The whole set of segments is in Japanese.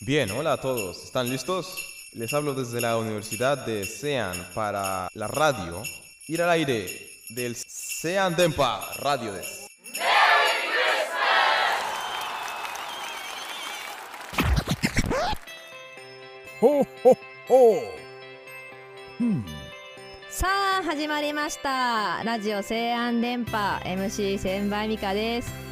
Bien, hola a todos. ¿Están listos? Les hablo desde la Universidad de Sean para la radio. Ir al aire del Sean Dempa Radio des. Ho, ho, ho. Hmm. さあ始まりましたラジオ西安電波 MC 千倍美香です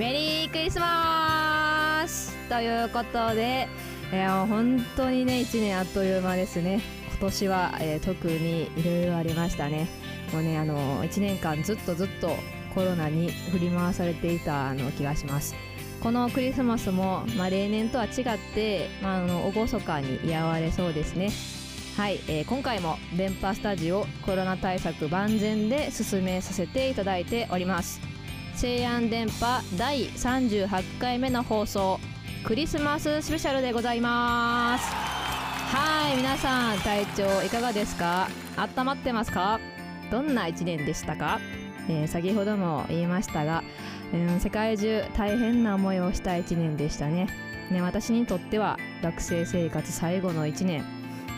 メリークリスマスということで、えー本当にね1年あっという間ですね。今年は、えー特にいろいろありましたね。もうねあの1年間ずっとずっとコロナに振り回されていたの気がします。このクリスマスも、まあ、例年とは違って、まあ、あの厳かに祝われそうですね。はい、えー今回も電波スタジオコロナ対策万全で進めさせていただいております。西安電波第38回目の放送クリスマススペシャルでございます。はい皆さん体調いかがですか？温まってますか？どんな1年でしたか、えー先ほども言いましたが、うん、世界中大変な思いをした1年でしたね。ね私にとっては学生生活最後の1年。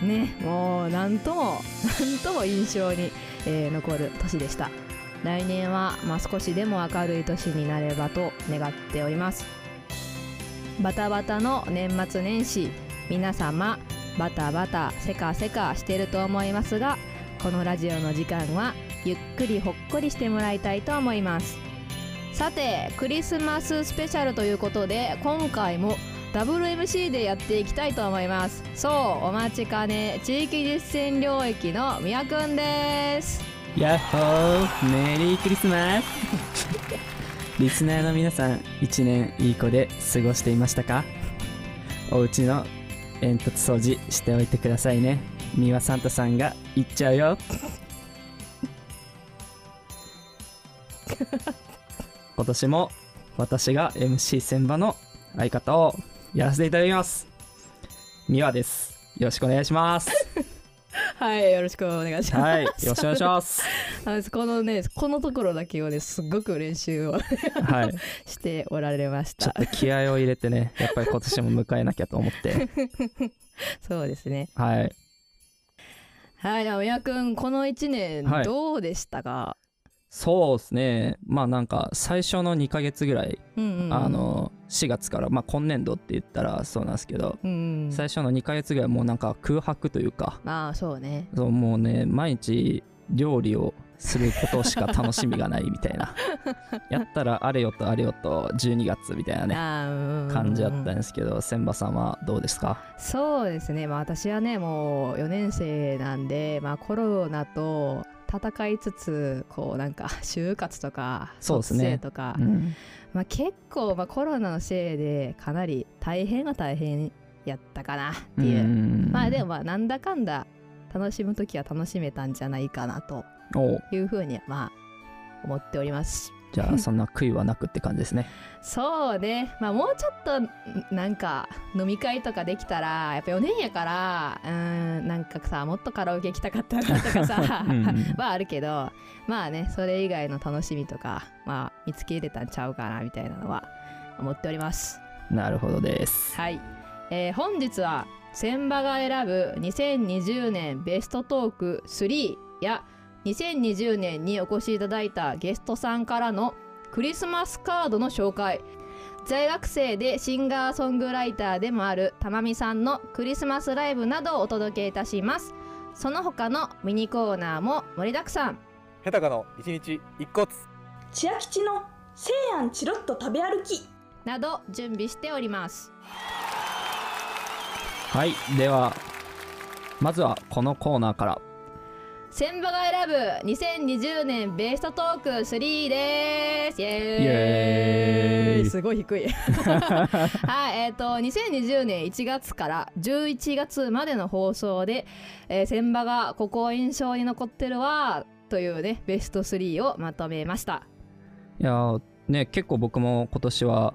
ねもうなんとも なんとも印象に、えー残る年でした。来年は、まあ、少しでも明るい年になればと願っております。バタバタの年末年始皆様バタバタせかせかしてると思いますがこのラジオの時間はゆっくりほっこりしてもらいたいと思います。さてクリスマススペシャルということで今回も WMC でやっていきたいと思います。そうお待ちかね地域実践領域のみやくんです。やっほーメリークリスマスリスナーの皆さん一年いい子で過ごしていましたか？お家の煙突掃除しておいてくださいね。ミワサンタさんが言っちゃうよ。今年も私が MC 千葉の相方をやらせていただきます。ミワです。よろしくお願いします。はいよろしくお願いします、はいよろしくお願いします。このねこのところだけをねすっごく練習をはい。しておられましちょったと気合を入れてね、やっぱり今年も迎えなきゃと思って、そうですね。はい。はいではみやくんこの1年はい。どうでしたか、そうですね、まあなんか最初の2ヶ月ぐらい、うんうんうん。あの、4月から、まあ今年度って言ったらそうなんですけど、うんうん。最初の2ヶ月ぐらいもうなんか空白というか、まあそうね。そうもうね、毎日料理をすることしか楽しみがないみたいな。やったらあれよとあれよと12月みたいなね、感じだったんですけど、千葉さんはどうですか？そうですね、まあ、私はねもう4年生なんで、まあ、コロナと戦いつつこうなんか 就活とかそうですね卒生とか、うん。まあ、結構、まあ、コロナのせいでかなり大変は大変やったかなっていう、んまあでもまあなんだかんだ楽しむ時は楽しめたんじゃないかなとおいうふうにはまあ思っております。じゃあそんな悔いはなくって感じですね。そうね、まあ、もうちょっとんなんか飲み会とかできたらやっぱ4年やからうーんなんかさもっとカラオケ行きたかったなとかさ うんうん はあるけどまあねそれ以外の楽しみとか、まあ、見つけ入れたんちゃうかなみたいなのは思っておりますなるほどです。はい、えー本日は千葉が選ぶ2020年ベストトーク3や2020年にお越しいただいたゲストさんからのクリスマスカードの紹介。在学生でシンガーソングライターでもあるたまみさんのクリスマスライブなどをお届けいたします。その他のミニコーナーも盛りだくさん。ヘタカの一日一骨千秋吉の西安チロッと食べ歩き。など準備しております。はい、ではまずはこのコーナーから。千葉が選ぶ2020年ベストトーク3です。イエーイ。イエーイすごい低い。はいえっ、と2020年1月から11月までの放送で、えー、千葉がここ印象に残ってるわというねベスト3をまとめました。いやーね結構僕も今年は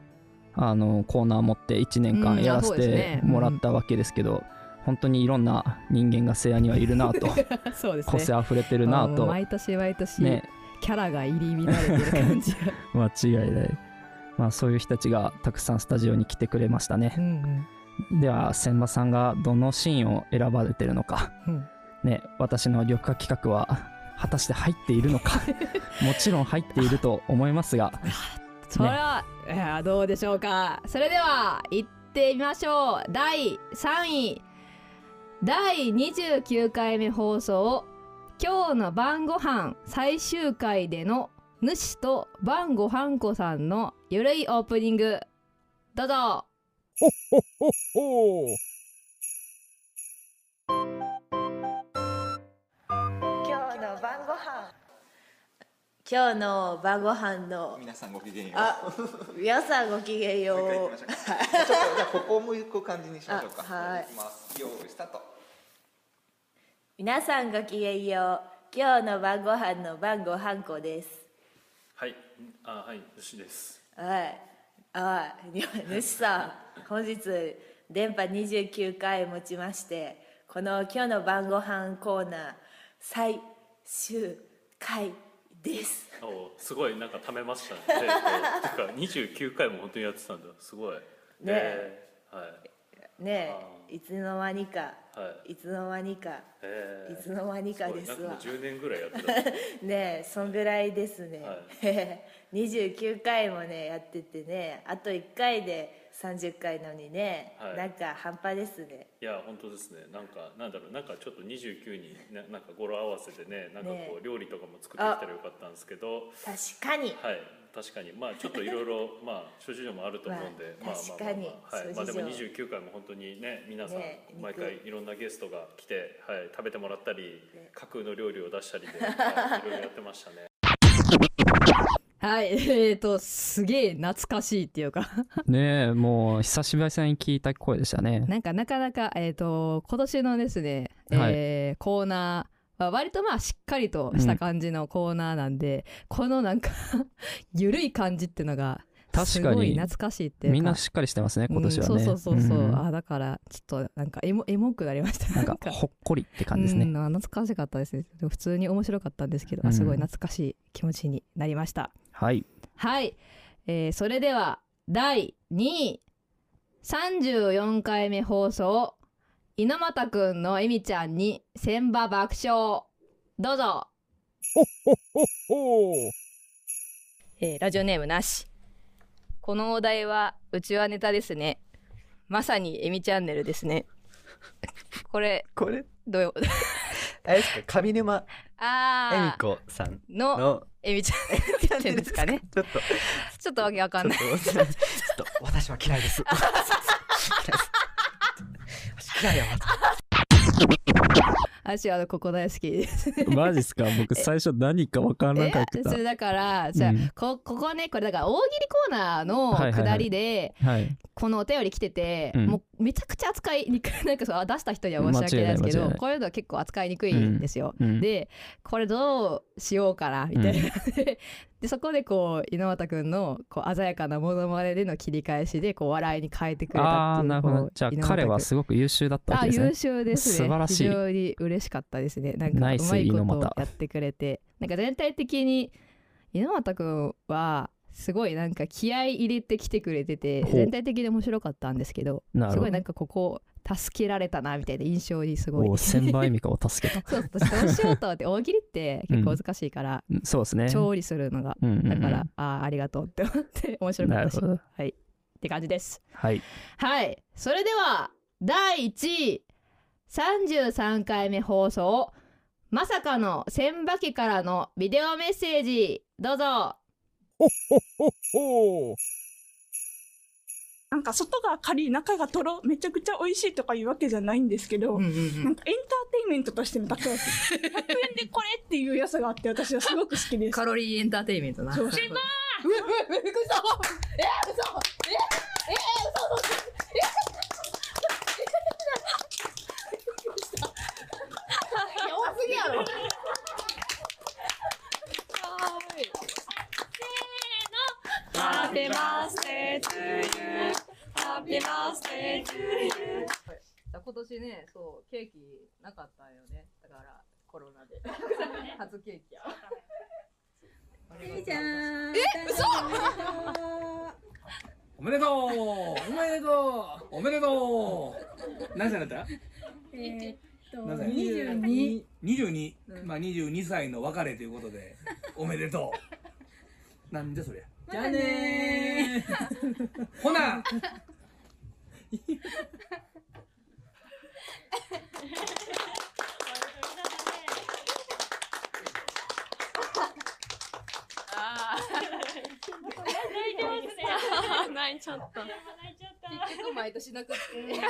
あのコーナー持って1年間うんやらせてねもらったわけですけど、本当にいろんな人間がせやにはいるなと。そうです個性あふれてるなと。毎年毎年、ね。キャラが入り乱れてる感じが。間違いない。まあそういう人たちがたくさんスタジオに来てくれましたうね。ん。では千葉さんがどのシーンを選ばれてるのか、うん。ね、私の緑化企画は果たして入っているのか。もちろん入っていると思いますが。それは、いやどうでしょうか。それでは行ってみましょう。第3位第29回目放送今日の晩ご飯最終回での主と晩ご飯子さんのゆるいオープニング。どうぞ。ほっほっほっほ今日の晩ご飯今日の晩ご飯の皆さんごきげんよう。あ皆さんごきげんよもう一回行うきましょうか。ちょっとじゃあここを向く感じにしましょうか。あはいきます。用意スタート。皆さんごきげんよう今日の晩ご飯の晩ご飯子ですはい、あ、はい、牛です。はいあ主さん本日電波29回持ちましてこの今日の晩ご飯コーナー最終回ですお、すごい、なんか貯めましたね。で てか、二十九回も本当にやってたんだ。すごい。ねえーはい。ねえいつの間にかはい。いつの間にかえーいつの間にかですわごいなんかもう十年ぐらいやってた。ねえそんぐらいですね、は29 回もねやっててねあと1回で30回のにね、はい。なんか半端ですね。いや、本当ですね。なんか、なんだろう、なんかちょっと二十九に、ね、なんか語呂合わせでね、なんかこねう料理とかも作ってきたらよかったんですけど。確かに。はい、確かに、まあ、ちょっといろいろ、まあ、諸事情もあると思うんで、まあまあ、まあ、確かに。まあ、はい、まあ、でも、二十九回も本当にね、皆さんね、毎肉。回いろんなゲストが来て、はい、食べてもらったり。架空の料理を出したりで、はい、いろいろやってましたね。はい。えーとすげえ懐かしいっていうか。ねえもう久しぶりに聞いた声でしたね。なんかなかなかえっ、と今年のですね、えーコーナーは割とまあしっかりとした感じのコーナーなんで、このなんか ゆるい感じっていうのがす確かに。ごい懐かしいっていうか。みんなしっかりしてますね今年はね。うんそうそうそうそう、ん。あだからちょっとなんかエモエモくなりました。なんかほっこりって感じですね。うん懐かしかったですね。普通に面白かったんですけど、あうん。すごい懐かしい気持ちになりました。はい。はい、えーそれでは第2位。34回目放送。猪俣くんのえみちゃんに千葉爆笑。どうぞ、ほっほっほえーラジオネームなしこのお題はうちはネタですね。まさにえみチャンネルですね。これこれ？どう？よあれですか？上沼恵あ美子さんーののえみちゃんって言ってんですかね。ちょっと。ちょっとわけわかんない。ちょっとちょっと私は嫌いです。嫌いです。私嫌いやわ私はここ大好き。ですマジっすか？僕最初何かわからなかった。えそ。れだからじゃあ、うん。こここねこれだから大喜利コーナーのはいはいはい下りで、はい。このお便り来てて、うん。もうめちゃくちゃ扱いにくいなんかそう出した人には申し訳ないですけどこういうのは結構扱いにくいんですよ。うん、でこれどうしようかなみたいな、でそこでこう猪俣くんのこう鮮やかなモノマネでの切り返しでこう笑いに変えてくれたっていうなるほど。じゃあ彼はすごく優秀だったわあ優けですね。秀ですね。素晴らしい。非常に嬉しかったですね。なんかうまいことやってくれて。なんか全体的に猪俣くんはすごいなんか気合い入れてきてくれてて全体的に面白かったんですけどすごいなんかここ助けられたなみたいな印象にすごい。おー千倍美香を助けた。そう私どうしようと思って大喜利って結構難しいから、うんそうですね。調理するのがうんうんうん。だから、ああありがとうって思って 面白かったし。はい。って感じです。はい。はい。それでは第1位33回目放送まさかの千葉家からのビデオメッセージどうぞほっほっほ。なんか外がカリ中がとろめちゃくちゃ美味しいとかいうわけじゃないんですけど、なんかエンターテインメントとしての高い。やつ100円でこれっていう良さがあって私はすごく好きです。カロリーエンターテインメントな。そう。うわうわびっくりしたえ嘘。ええ嘘。嘘。え弱すぎやろbirthday to you happy birthday to you 今年ねそうケーキなかったんよね。だからコロナで。初ケーキや。じゃん。え嘘！おめでとう。おめでとう。おめでとう。何歳だった？えーっと何歳？22 22、まあ22歳の別れということでおめでとう。なんじゃそりゃじゃあねほな。泣いちゃった。結局毎年泣くって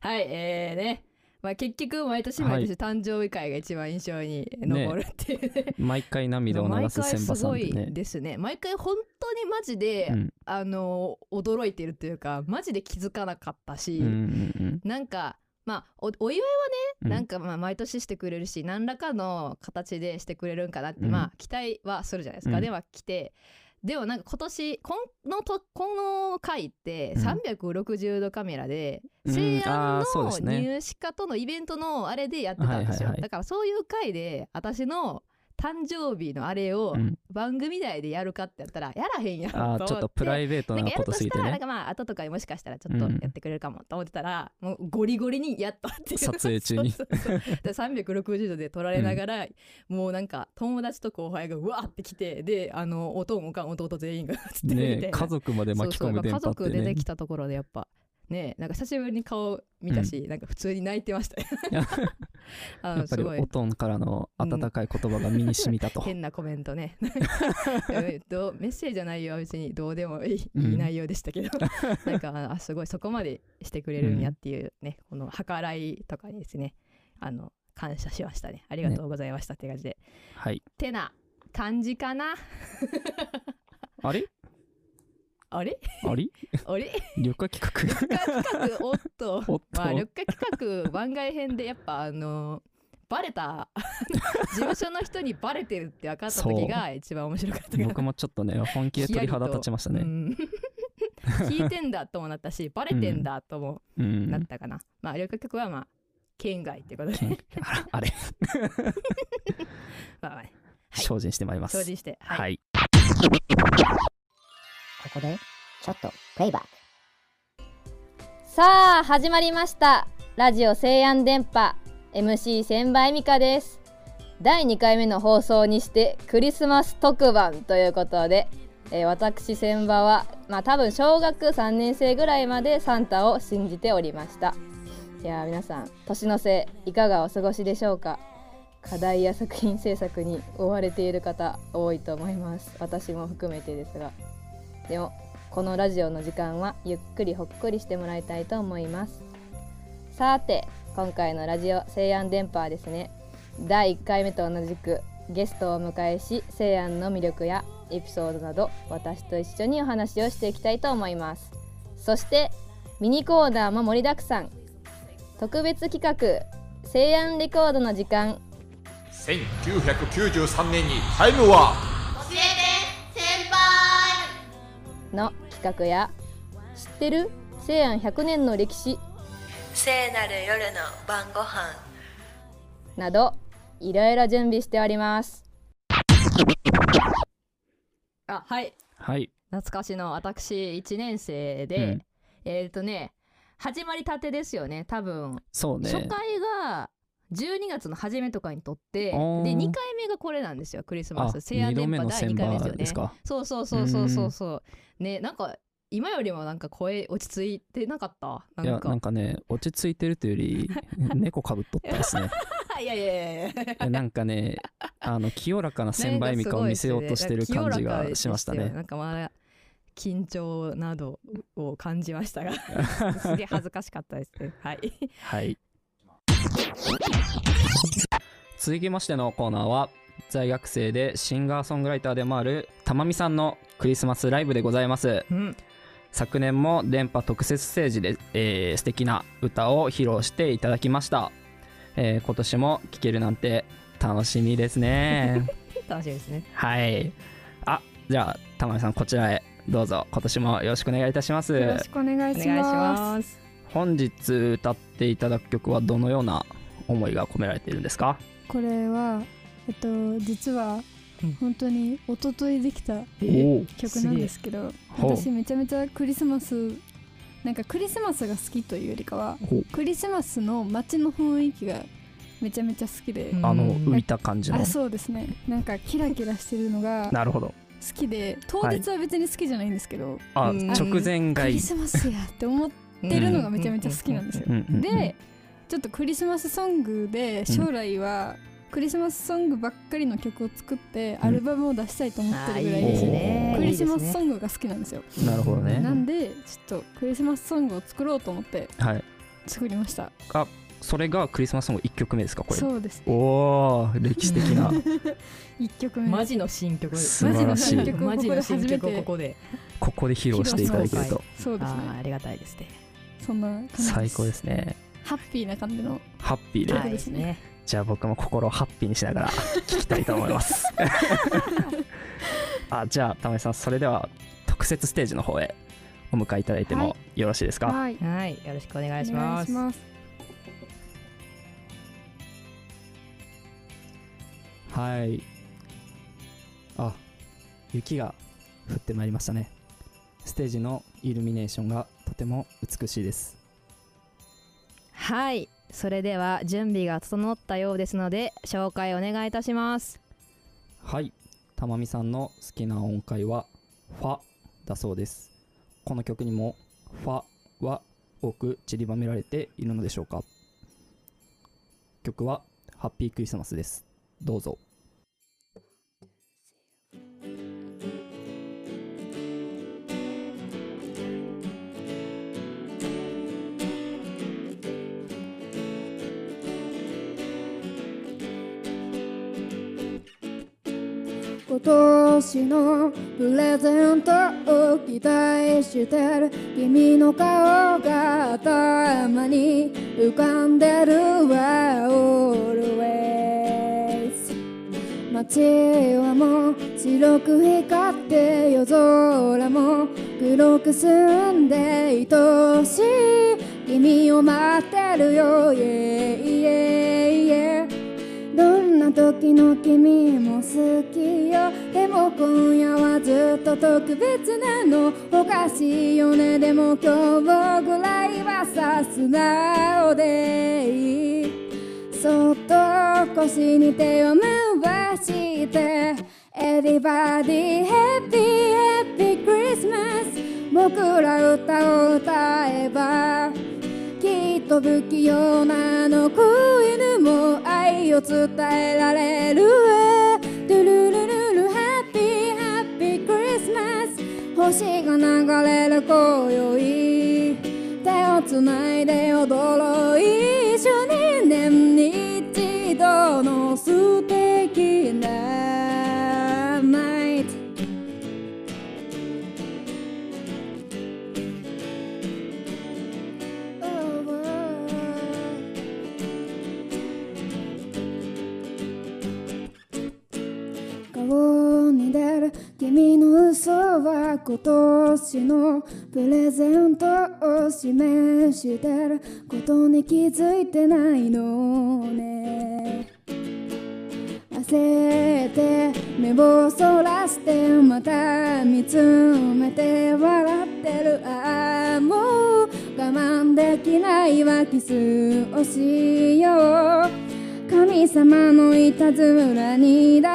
はいえーねまあ結局毎年毎年誕生日会が一番印象に残るっていうね。毎回涙を流す千葉さんで毎回すごいね。ですね毎回本当にマジで、うん。あの驚いてるというかマジで気づかなかったし、うんうんうんなんかまあおお祝いはうん。ねなんかまあ毎年してくれるし、何らかの形でしてくれるんかなって、うん。まあ期待はするじゃないですか、うん。では来てでもなんか今年このとこの回ってうん。360度カメラで、うん。西安の入試家とのイベントのあれでやってたんですよ、だからそういう回で私の誕生日のあれをうん。番組内でやるかってやったらやらへんやんあーちょっとプライベートなことすぎてね。なんかやるとしたらなんかまあ後とかにもしかしたらちょっとうん。やってくれるかもと思ってたら、もうゴリゴリにやったっていう。撮影中に。そうそうそう。で360度で撮られながら、もうなんか友達と後輩がうわーって来てであのおとんおかん弟全員が 映ってるみたいな、ね家族まで巻き込む電波ってねそうそうやぱ家族出てきたところでやっぱねなんか久しぶりに顔見たし、なんか普通に泣いてました。よ あやっぱりのすごい。おとんからの温かい言葉が身に染みたと、変なコメントね。えっとメッセージじゃないよ。別にどうでもいい,、内容でしたけど。なんかあすごい。そこまでしてくれるんやっていうね、この計らいとかにですねあの感謝しましたね。ありがとうございましたって感じで、はい。てな感じかな。あれ？あれ？あれ あれ？旅客企画？企画？おっと。おっと。まあ緑化企画番外編でやっぱあのバレた。事務所の人にバレてるって分かった時が一番面白かった僕もちょっとね本気で鳥肌立ちましたね、うん。聞いてんだともなったしバレてんだともうん。なったかな、まあ緑化局はまあ県外ってことで。あれ。まあまあ。ね精進してまいります。精進して。はい。はいここでちょっとプレイバック。さあ始まりました。ラジオ西安電波。MC 千葉恵美香です。第2回目の放送にしてクリスマス特番ということで、えー私千葉はまあ多分小学3年生ぐらいまでサンタを信じておりました。いや皆さん年の瀬いかがお過ごしでしょうか？課題や作品制作に追われている方多いと思います。私も含めてですが。でもこのラジオの時間はゆっくりほっこりしてもらいたいと思います。さて今回のラジオ西安電波はですね第1回目と同じくゲストをお迎えし西安の魅力やエピソードなど私と一緒にお話をしていきたいと思います。そしてミニコーナーも盛りだくさん。特別企画西安レコードの時間。1993年にタイムはの企画や知ってる？西安100年の歴史。聖なる夜の晩ご飯。などいろいろ準備しております。あはい。はい。懐かしの私1年生で、うん。えっ、とね始まりたてですよね多分。そうね。初回が12月の初めとかにとってでおー2回目がこれなんですよクリスマあス西安電波第2回目ですよね。すか？そうそうそうそうそうそう。ねなんか今よりもなんか声落ち着いてなかった？いやなんかね落ち着いてるというより 猫かぶっとったですね。いやいやいやなんかねあの清らかな千葉恵美香を見せようとしてる感じがしましたね。なんかまだ緊張などを感じましたが。すげえ恥ずかしかったですね。はい。はい続きましてのコーナーは在学生でシンガーソングライターでもあるたまみさんのクリスマスライブでございます、うん。昨年も電波特設ステージで、えー素敵な歌を披露していただきました、えー今年も聴けるなんて楽しみですね。楽しみですね。はい。あじゃあたまみさんこちらへどうぞ。今年もよろしくお願いいたします。よろしくお願いしお願いしま。す本日歌っていただく曲はどのような思いが込められているんですか？これは、えっと、実は本当に一昨日できたー。曲なんですけど私めちゃめちゃクリスマスなんかクリスマスが好きというよりかはクリスマスの街の雰囲気がめちゃめちゃ好きであの浮いた感じの。あそうですね。なんかキラキラしてるのがなるほど。好きで当日は別に好きじゃないんですけど、あ直前がい。いクリスマスやって思ってるのがめちゃめちゃ好きなんですよ。でちょっとクリスマスソングで将来はクリスマスソングばっかりの曲を作ってアルバムを出したいと思ってるぐらいですねクリスマスソングが好きなんですよ。なるほどね。なんでちょっとクリスマスソングを作ろうと思ってはい。作りました。あそれがクリスマスソング1曲目ですかこれ？そうですおお歴史的な。一曲目。マジの新曲。素晴らしい。マジの新曲をここでここで。披露していただけると。そうですね。ありがたいですねそんな感じ最高ですね。ハッピーな感じのハッピーで、曲ですね。じゃあ僕も心をハッピーにしながら聞きたいと思います。あじゃあ玉井さんそれでは特設ステージの方へお迎えいただいてもよろしいですか、はい。はい。よろしくお願いしお願ますいします。はい。あ、雪が降ってまいりましたね。ステージのイルミネーションがとても美しいです。はいそれでは準備が整ったようですので紹介お願いいたしますはい。たまみさんの好きな音階はファだそうです。この曲にもファは多く散りばめられているのでしょうか曲はハッピークリスマスです。どうぞ。年のプレゼントを期待してる君の顔が頭に浮かんでるわ Always 街はもう白く光って夜空も黒く澄んで愛しい。君を待ってるよ yeah, yeah, 時の君も好きよ。でも今夜はずっと特別なのおかしいよねでも今日ぐらいはさすがおでい。いそっと腰に手を回して Everybody happy happy Christmas 僕ら歌を歌えばきっと不器用なの子犬も愛を伝えられる。ドゥルルルルハッピーハッピークリスマス。星が流れる今宵手をつないで踊ろう。一緒に年に一度の素君の嘘は今年のプレゼントを示してることに気づいてないのね。焦って目をそらしてまた見つめて笑ってるああもう我慢できないわキスをしよう。神様のいたずらにだ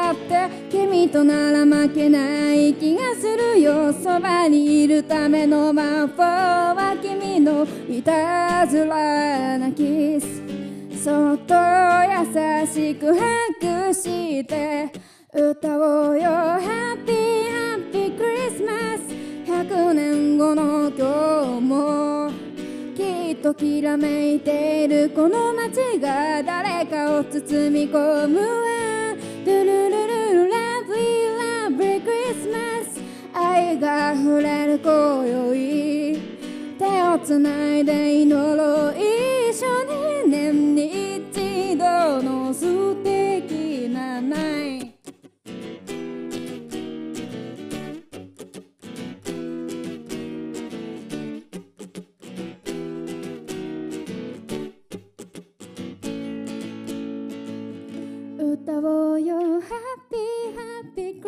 って君となら負けない気がするよそばにいるための魔法は君のいたずらなキス。そっと優しくハグして歌おうよハッピーハッピークリスマス100年後の今日もきっときらめいているこの街が誰かを包み込むわ。ドゥルルルルラブリーラブリークリスマス愛が溢れる今宵。手をつないで祈ろう。一緒に年に一度の素敵なナ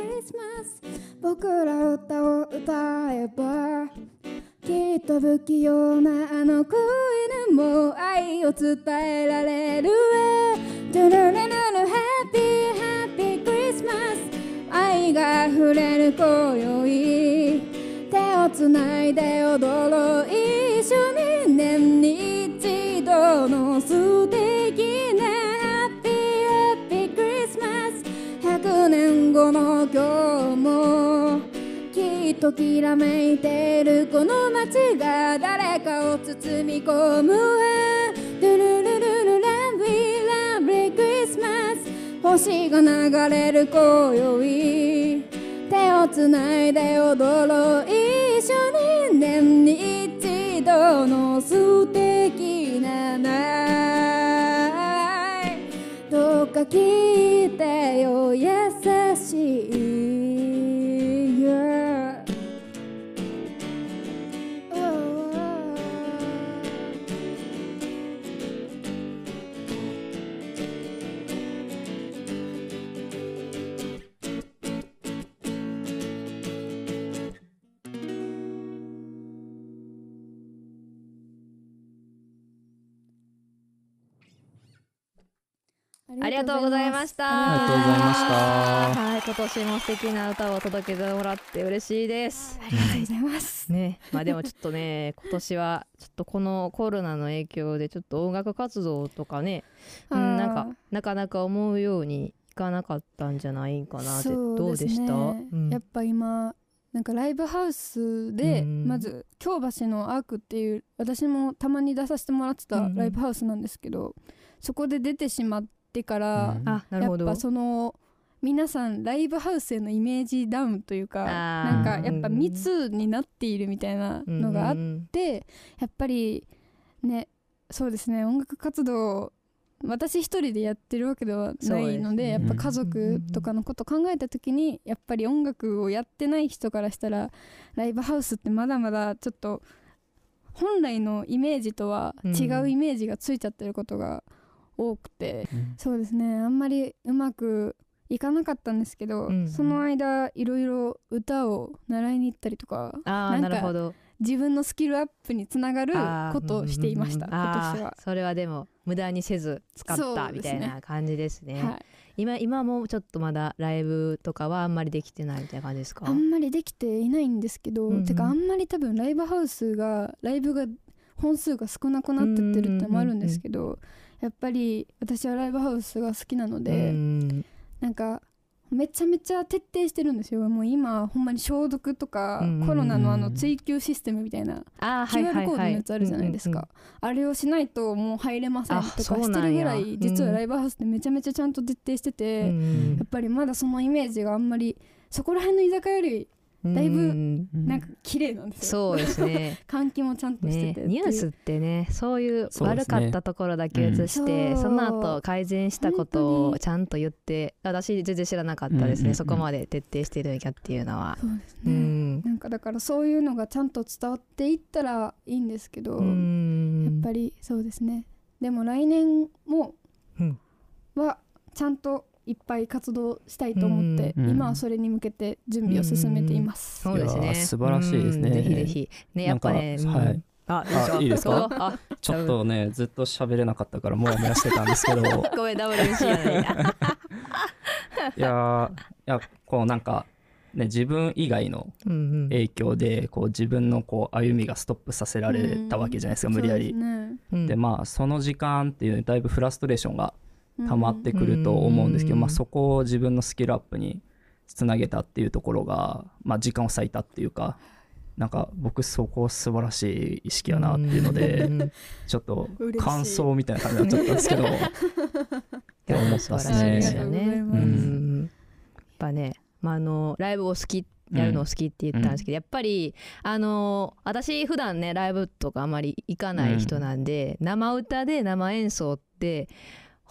イト歌おうよハッピーハッピー僕ら歌を歌えばきっと不器用なあの子犬も愛を伝えられるわ。ドゥルルルルハッピーハッピークリスマス愛が溢れる今宵。手をつないで踊ろう。一緒に年に一度の素敵年後の今日もきっときらめいてるこの街が誰かを包み込むわドゥルルルルラブリーラブリークリスマス星が流れる今宵手をつないで踊ろう一緒に年に一度の素敵なナイどうか聞いてよ優しありがとうございました。ありがとうございましたはい、今年も素敵な歌を届けてもらって嬉しいです。ありがとうございます。ね、まあでもちょっとね、今年はちょっとこのコロナの影響でちょっと音楽活動とかね、うん、なんかなかなか思うようにいかなかったんじゃないかなってそうどうでした？うんやっぱ今なんかライブハウスで、うんまず京橋のアークっていう私もたまに出させてもらってたライブハウスなんですけど、そこで出てしまってから、うん。あなるほど。やっぱその皆さんライブハウスへのイメージダウンというかなんかやっぱ密になっているみたいなのがあっうんうんてやっぱりねそうですね音楽活動私一人でやってるわけではないのでね。やっぱ家族とかのこと考えた時にやっぱり音楽をやってない人からしたらライブハウスってまだまだちょっと本来のイメージとは違うイメージがついちゃってることが多くて、そうですね。あんまりうまくいかなかったんですけど、うんその間いろいろ歌を習いに行ったりとかあーんかなるほど。自分のスキルアップにつながることをしていました、うんうんうん。今年は。それはでも無駄にせず使ったみたいな感じですね。はい。今今もちょっとまだライブとかはあんまりできてないみたいな感じですか？あんまりできていないんですけど、うんうん。てかあんまり多分ライブハウスがライブが本数が少なくなってってるってのもあるんですけど、やっぱり私はライブハウスが好きなので、うん。なんかめちゃめちゃ徹底してるんですよ。もう今ほんまに消毒とか、うんうんうんコロナのあの追求システムみたいな QR コードのやつあるじゃないですか、あれをしないともう入れませんあとかしてるぐらい実はうんライブハウスってめちゃめちゃちゃんと徹底してて、うん。やっぱりまだそのイメージがあんまりそこら辺の居酒屋よりだいぶうんなんか綺麗なんですよ、そうですね。換気もちゃんとしてねて、ニュースってねそういう悪かったところだけ映して、うん。その後改善したことをちゃんと言って私全然知らなかったですね、うんうんうんそこまで徹底してるんやっていうのは。そうですね、うん。なんかだからそういうのがちゃんと伝わっていったらいいんですけど、うん。やっぱりそうですね。でも来年もうん。はちゃんといっぱい活動したいと思って、うん今はそれに向けて準備を進めています、そうですね。素晴らしいですね。うんぜひぜひ。ねやっぱねはい。ああいいですか？あちょっとねずっと喋れなかったからもやもやしてたんですけどいごめん WC やないやいやこうなんかね自分以外のうんうん。影響でこう自分のこう歩みがストップさせられたわけじゃないですか、無理やり。でまあその時間っていうだいぶフラストレーションが溜まってくると思うんですけど、うん。まあ、そこを自分のスキルアップにつなげたっていうところが、まあ、時間を割いたっていうかなんか僕そこ素晴らしい意識やなっていうのでうん。ちょっと感想みたいな感じになっちゃったんですけどって 思ったっすね。やっぱね、まあ、あのライブを好きやるのを好きって言ったんですけど、やっぱりあの私普段ねライブとかあまり行かない人なんで、生歌で生演奏って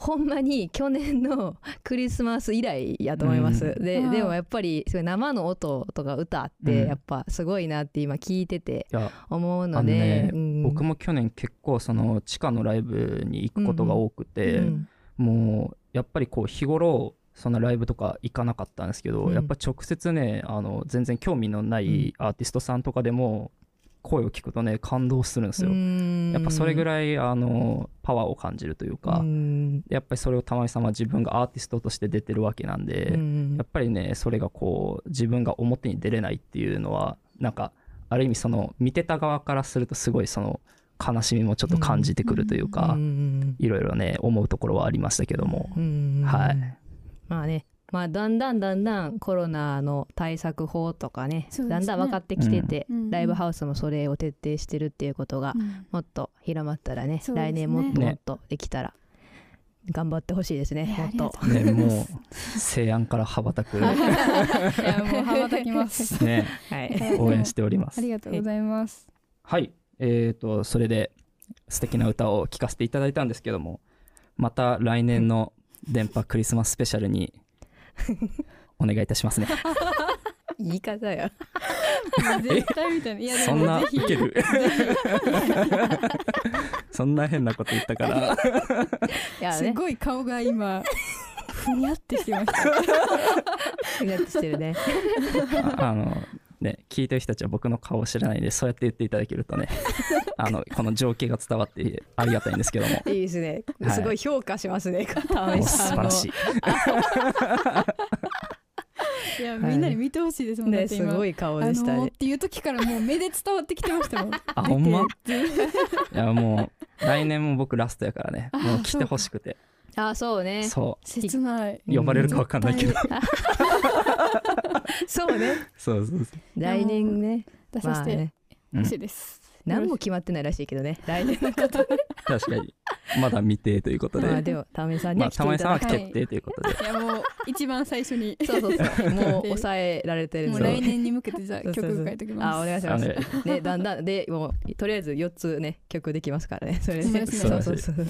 ほんまに去年の クリスマス以来やと思います、うん。ででもやっぱり生の音とか歌っうん。てやっぱすごいなって今聞いてて思うので、ね、うん。僕も去年結構その地下のライブに行くことが多くて、うん。もうやっぱりこう日頃そんなライブとか行かなかったんですけど、うん。やっぱ直接ねあの全然興味のないアーティストさんとかでも声を聞くとね感動するんですよ。うん。やっぱそれぐらいあのパワーを感じるというか、うん。やっぱりそれを玉井さんは自分がアーティストとして出てるわけなんで、うん。やっぱりねそれがこう自分が表に出れないっていうのはなんかある意味その見てた側からするとすごいその悲しみもちょっと感じてくるというか、いろいろね思うところはありましたけども、はい。まあねまあだんだんだんだんコロナの対策法とかねね。だんだん分かってきてて、うん。ライブハウスもそれを徹底してるっていうことがうん。もっと広まったらね、ね。来年もっともっとできたら頑張ってほしいですねもっと。ね、もう西安から羽ばたく。いやもう羽ばたきます。ね、はい。応援しております。あ。りがとうございます。はい、えー、とそれで素敵な歌を聴かせていただいたんですけどもまた来年の電波クリスマススペシャルにお願いいたしますね。言い方や。絶対みたいな。いやでそんな？もぜひ。ウケる？そんな変なこと言ったから。やすごい顔が今ふにゃってしてました。ふにゃってしてるね。ああのね聞いてる人たちは僕の顔を知らないんでそうやって言っていただけるとね あのこの情景が伝わってありがたいんですけども。いいですね。はい。すごい評価しますね田もう上さんの。素晴らしい。いやみんなに見てほしいですもん、ねすごい顔でしたね。あのーっていう時からもう目で伝わってきてましたもん。あほんま？いやもう来年も僕ラストやからね。あもう来てほしくて。あそうね。そう。切ない。呼ばれるか分かんないけど そうね。そうそうそう。来年ね。出させてまあね。ほしいです、何も決まってないらしいけどね。来年のこと。確かに。まだ未定ということで。まあでも田上さんにまあは来ていただきたい玉井さんは決定ということで。い。やもう一番最初にそうそうそう。もう抑えられてるもう来年に向けてじゃあそうそうそう。曲書いておきますあお願いしますねだんだんでもうとりあえず4つね曲できますからね。そそうそうそう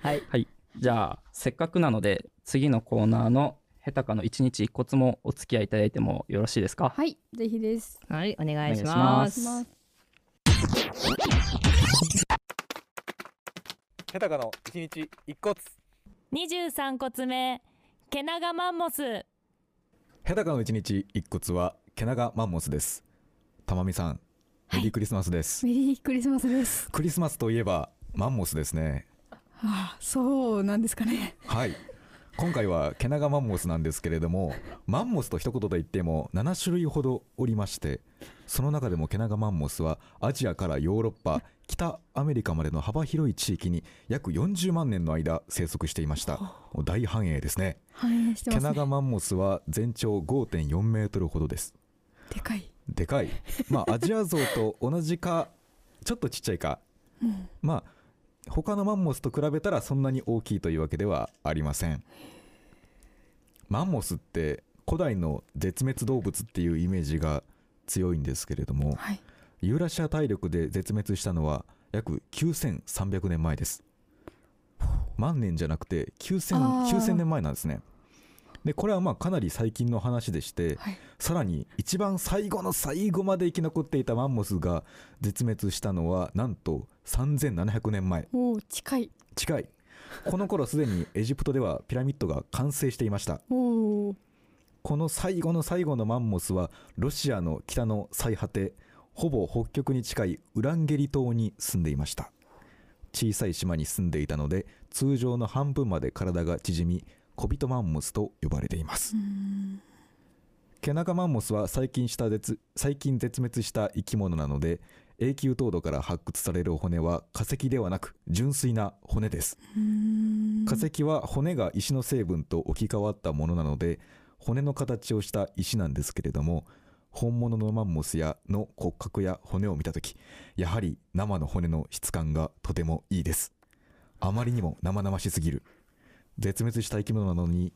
はい。はい。じゃあせっかくなので次のコーナーのヘタカの一日一骨もお付き合いいただいてもよろしいですか？はいぜひです。はいお願いします。ヘタカの一日一骨。23骨目ケナガマンモス。ヘタカの一日一骨はケナガマンモスです。たまみさんメリークリスマスです、メリークリスマスです。クリスマスといえばマンモスですね。あそうなんですかね。はい今回はケナガマンモスなんですけれどもマンモスと一言で言っても7種類ほどおりましてその中でもケナガマンモスはアジアからヨーロッパ北アメリカまでの幅広い地域に約40万年の間生息していました。大繁栄ですね。反映してますね。ケナガマンモスは全長5.4メートルほどです。でかい。でかい。まあアジアゾウと同じかちょっとちっちゃいか。うん。まあ他のマンモスと比べたらそんなに大きいというわけではありません。マンモスって古代の絶滅動物っていうイメージが強いんですけれども、はい。ユーラシア大陸で絶滅したのは約9300年前です。万年じゃなくて9000あー。9000年前なんですね。でこれはまあかなり最近の話でして、さらに一番最後の最後まで生き残っていたマンモスが絶滅したのはなんと3700年前。おお近い。近い。この頃すでにエジプトではピラミッドが完成していました。おおこの最後の最後のマンモスはロシアの北の最果てほぼ北極に近いウランゲリ島に住んでいました。小さい島に住んでいたので通常の半分まで体が縮み小人マンモスと呼ばれています。ケナガマンモスは最近した絶最近絶滅した生き物なので永久凍土から発掘される骨は化石ではなく純粋な骨です。化石は骨が石の成分と置き換わったものなので骨の形をした石なんですけれども本物のマンモスやの骨格や骨を見た時やはり生の骨の質感がとてもいいです。あまりにも生々しすぎる。絶滅した生き物なのに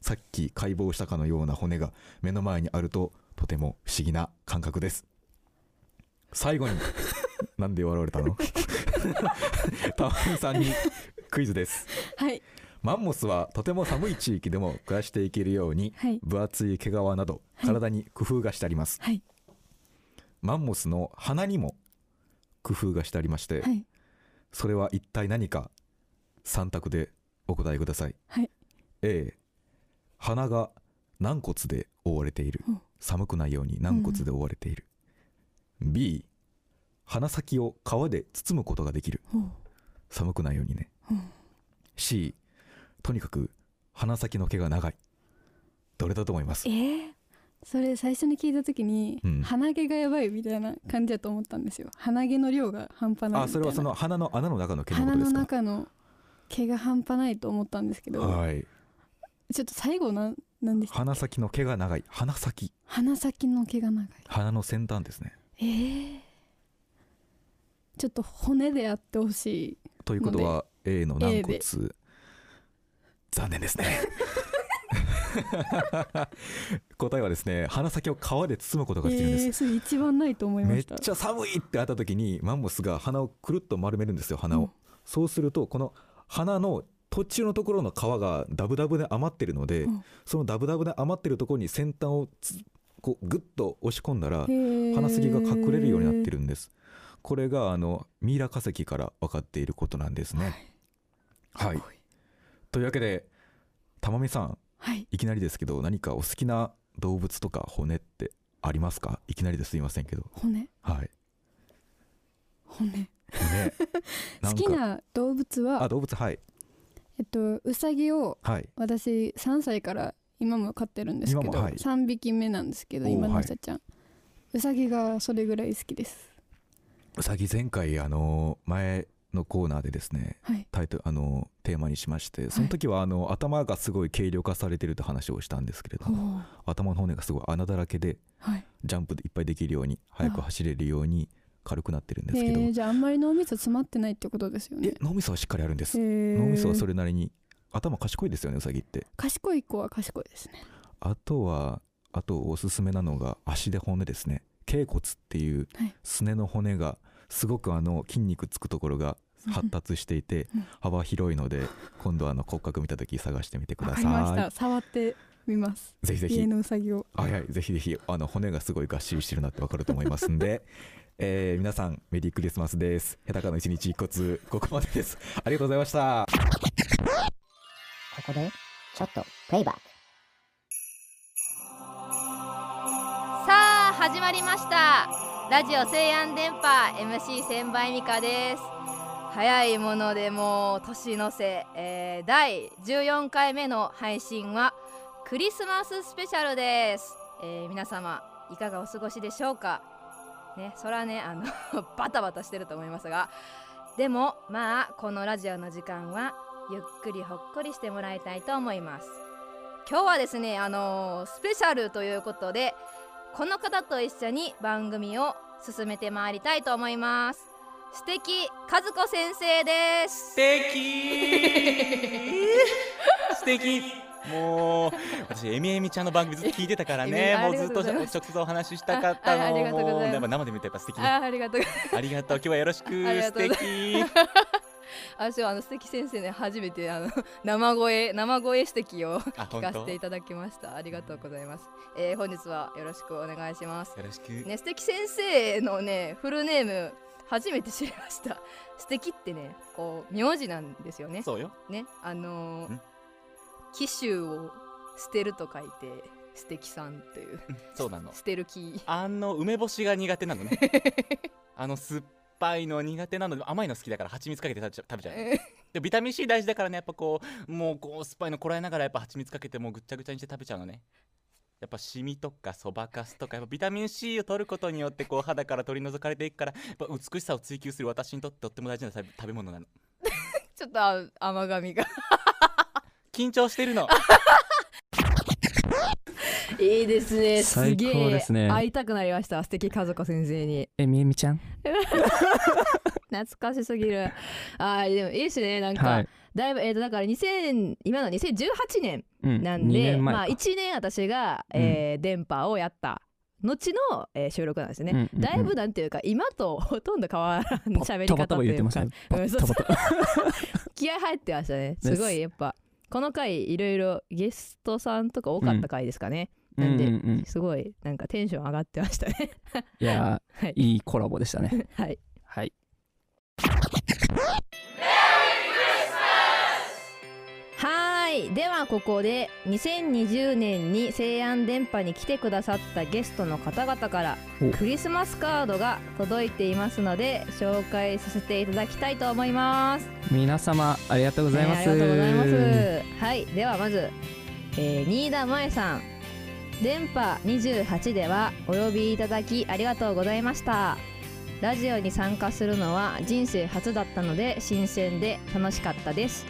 さっき解剖したかのような骨が目の前にあるととても不思議な感覚です最後に。なんで笑われたの？たまみさんにクイズです。はい。マンモスはとても寒い地域でも暮らしていけるように、はい。分厚い毛皮など体に工夫がしてあります、はい。マンモスの鼻にも工夫がしてありまして、はい。それは一体何か？3択でお答えください。A 鼻が軟骨で覆われている。寒くないように軟骨で覆われている、B 鼻先を皮で包むことができる。寒くないようにね。C とにかく鼻先の毛が長い。どれだと思います？えー、それ最初に聞いた時に、うん。鼻毛がやばいみたいな感じだと思ったんですよ。鼻毛の量が半端ないあそれはその鼻の穴の中の毛のこ鼻のとですか？中の毛が半端ないと思ったんですけど、はい。ちょっと最後なんなんでした鼻先の毛が長い。鼻先。鼻先の毛が長い。鼻の先端ですねえー、ちょっと骨であってほしいということは A の軟骨。で。残念ですね。答えはですね鼻先を皮で包むことができるんです、えー、それ一番ないと思いまめっしたちゃ寒いってあった時にマンモスが鼻をくるっと丸めるんですよ鼻を、そうするとこの鼻の途中のところの皮がダブダブで余ってるので、うん。そのダブダブで余ってるところに先端をつこうグッと押し込んだらー。鼻筋が隠れるようになってるんです。これがあのミイラ化石から分かっていることなんですね。はい、というわけで玉美さん、はい、きなりですけど何かお好きな動物とか骨ってありますか？いきなりですいませんけど。骨？はい。骨。骨。好きな動物は？あ動物はい。えっとウサギをはい。私3歳から今も飼ってるんですけど、はい。3匹目なんですけど今のさちゃん、ウサギがそれぐらい好きです。うさぎ前回あの前のコーナーでですね、はい。タイトルあのテーマにしましてその時はあの、頭がすごい軽量化されてるって話をしたんですけれども頭の骨がすごい穴だらけで、はい。ジャンプでいっぱいできるように速く走れるように軽くなってるんですけど、えー、じゃああんまり脳みそ詰まってないってことですよね。脳みそはしっかりあるんです、脳みそはそれなりに頭賢いですよねうさぎって。賢い子は賢いですね。あとはあとおすすめなのが足で骨ですね。頸骨っていうはい。すねの骨がすごくあの筋肉つくところが発達していてうん。幅広いので今度あの骨格見た時探してみてくわださ触ってみます。ぜひぜひ。家のウサギを。いはいはい。ぜひぜひあの骨がすごいがっしりしてるなってわかると思いますんで。えー皆さんメリークリスマスです。ヘタカの一日一骨ここまでです。ありがとうございましたここでちょっとプレイバック。さあ始まりました。ラジオ西安電波 MC 千倍美香です。早いものでもう年の瀬、えー第14回目の配信はクリスマススペシャルです、えー皆様いかがお過ごしでしょうか？ねそれはねあの バタバタしてると思いますが。でもまあこのラジオの時間はゆっくりほっこりしてもらいたいと思います。今日はですねあのースペシャルということでこの方と一緒に番組を進めてまいりたいと思います。素敵和子先生です。素敵。素敵。もう私エミエミちゃんの番組ずっと聞いてたからね。もうずっと直接お話ししたかったのああありがとうございます。もう生で見るとやっぱ素敵ねあありがとうありがとう今日はよろしく素敵 私はあの素敵先生ね初めてあの 生声生声指摘をあ聞かせていただきました。ありがとうございます、えー本日はよろしくお願いします。よろしく。ね素敵先生のねフルネーム初めて知りました。素敵ってねこう名字なんですよね。そうよ。ねあのー紀州を捨てると書いて素敵さんという。そうなの。捨てる木あの梅干しが苦手なのね。あの酸っぱいの苦手なので甘いの好きだから蜂蜜かけて食べちゃうえでビタミン C 大事だからねやっぱこうもうこう酸っぱいのこらえながらやっぱ蜂蜜かけてもうぐっちゃぐちゃにして食べちゃうのね。やっぱシミとかそばかすとかやっぱビタミン C を取ることによってこう肌から取り除かれていくからやっぱ美しさを追求する私にとってとっても大事な食べ物なの。ちょっとあ甘噛みが。緊張してるのいいですね。す最げえ高ですね。会いたくなりました。素敵和子先生に。えみえみちゃん？懐かしすぎる。あーでもいいですね。なんか、はい。だいぶえー、とだから2000今の2018年うん。なん2で、年前か。まあ1年私が、えー電波をやった後の、えー収録なんですね、うんうんうん。だいぶなんていうか今と ほとんど変わらん喋り方バタバタっていうか言ってましたねうんそうそう。バタバ 気合入ってましたね。ですすごいやっぱこの回いろいろゲストさんとか多かった回ですかね、なんで、うんうんうん。すごいなんかテンション上がってましたね。いやー、い。いコラボでしたね。はい。はい。はーはい。ではここで2020年に西安電波に来てくださったゲストの方々からお。クリスマスカードが届いていますので紹介させていただきたいと思います。皆様ありがとうございます、ねありがとうございます。はい。ではまず、えー新田萌さん電波28ではお呼びいただきありがとうございました。ラジオに参加するのは人生初だったので新鮮で楽しかったです。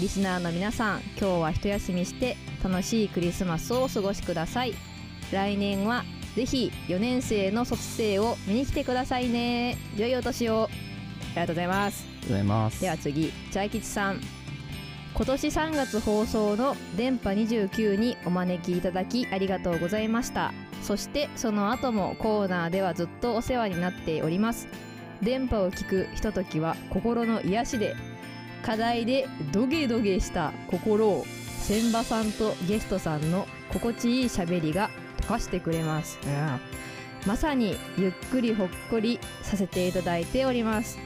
リスナーの皆さん今日は一休みして楽しいクリスマスをお過ごしください。来年はぜひ4年生の卒生を見に来てくださいね。良いお年を。ありがとうございます。ありがとうございます。では次茶吉さん今年3月放送の「電波29」にお招きいただきありがとうございました。そしてその後もコーナーではずっとお世話になっております。電波を聞くひとときは心の癒しで課題でドゲドゲした心を千葉さんとゲストさんの心地いい喋りが溶かしてくれます、まさにゆっくりほっこりさせていただいております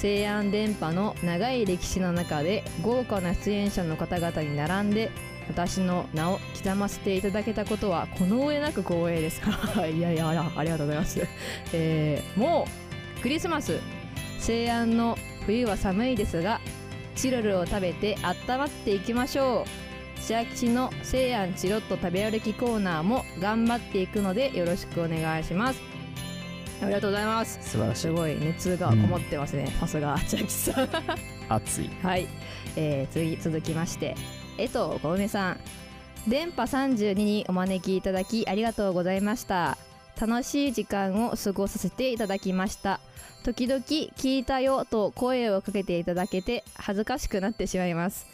西安電波の長い歴史の中で豪華な出演者の方々に並んで私の名を刻ませていただけたことはこの上なく光栄ですいやいやありがとうございます、えーもうクリスマス西安の冬は寒いですがチロルを食べて温まっていきましょう。千秋の西安チロッと食べ歩きコーナーも頑張っていくのでよろしくお願いします。ありがとうございます。素晴らしい。すごい熱がこもってますね、さすが千秋さん。熱い。はい、えー、次続きまして江藤小梅さん。電波32にお招きいただきありがとうございました。楽しい時間を過ごさせていただきました。時々聞いたよと声をかけていただけて恥ずかしくなってしまいます。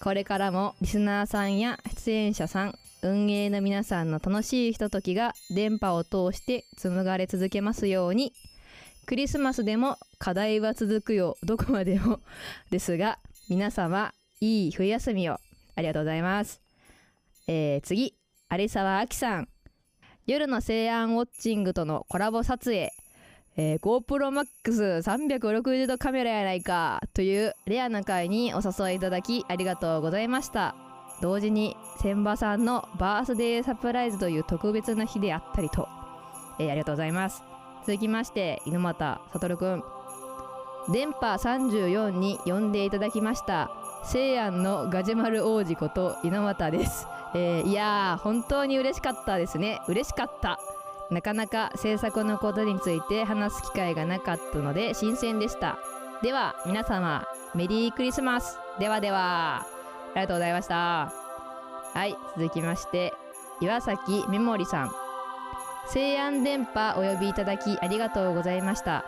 これからもリスナーさんや出演者さん運営の皆さんの楽しいひとときが電波を通して紡がれ続けますようにクリスマスでも課題は続くよどこまでもですが皆様いい冬休みを。ありがとうございます、えー、次有沢亜紀さん。夜の西安ウォッチングとのコラボ撮影。えー、GoProMax360 度カメラやないかというレアな回にお誘いいただきありがとうございました。同時に千葉さんのバースデーサプライズという特別な日であったりと、えーありがとうございます。続きまして猪俣悟くん電波34に呼んでいただきました西安のガジュマル王子こと猪俣です、えーいやー本当に嬉しかったですね。嬉しかった。なかなか制作のことについて話す機会がなかったので新鮮でした。では皆様メリークリスマス。ではでは。ありがとうございました。はい続きまして岩崎メモリさん。西安電波お呼びいただきありがとうございました。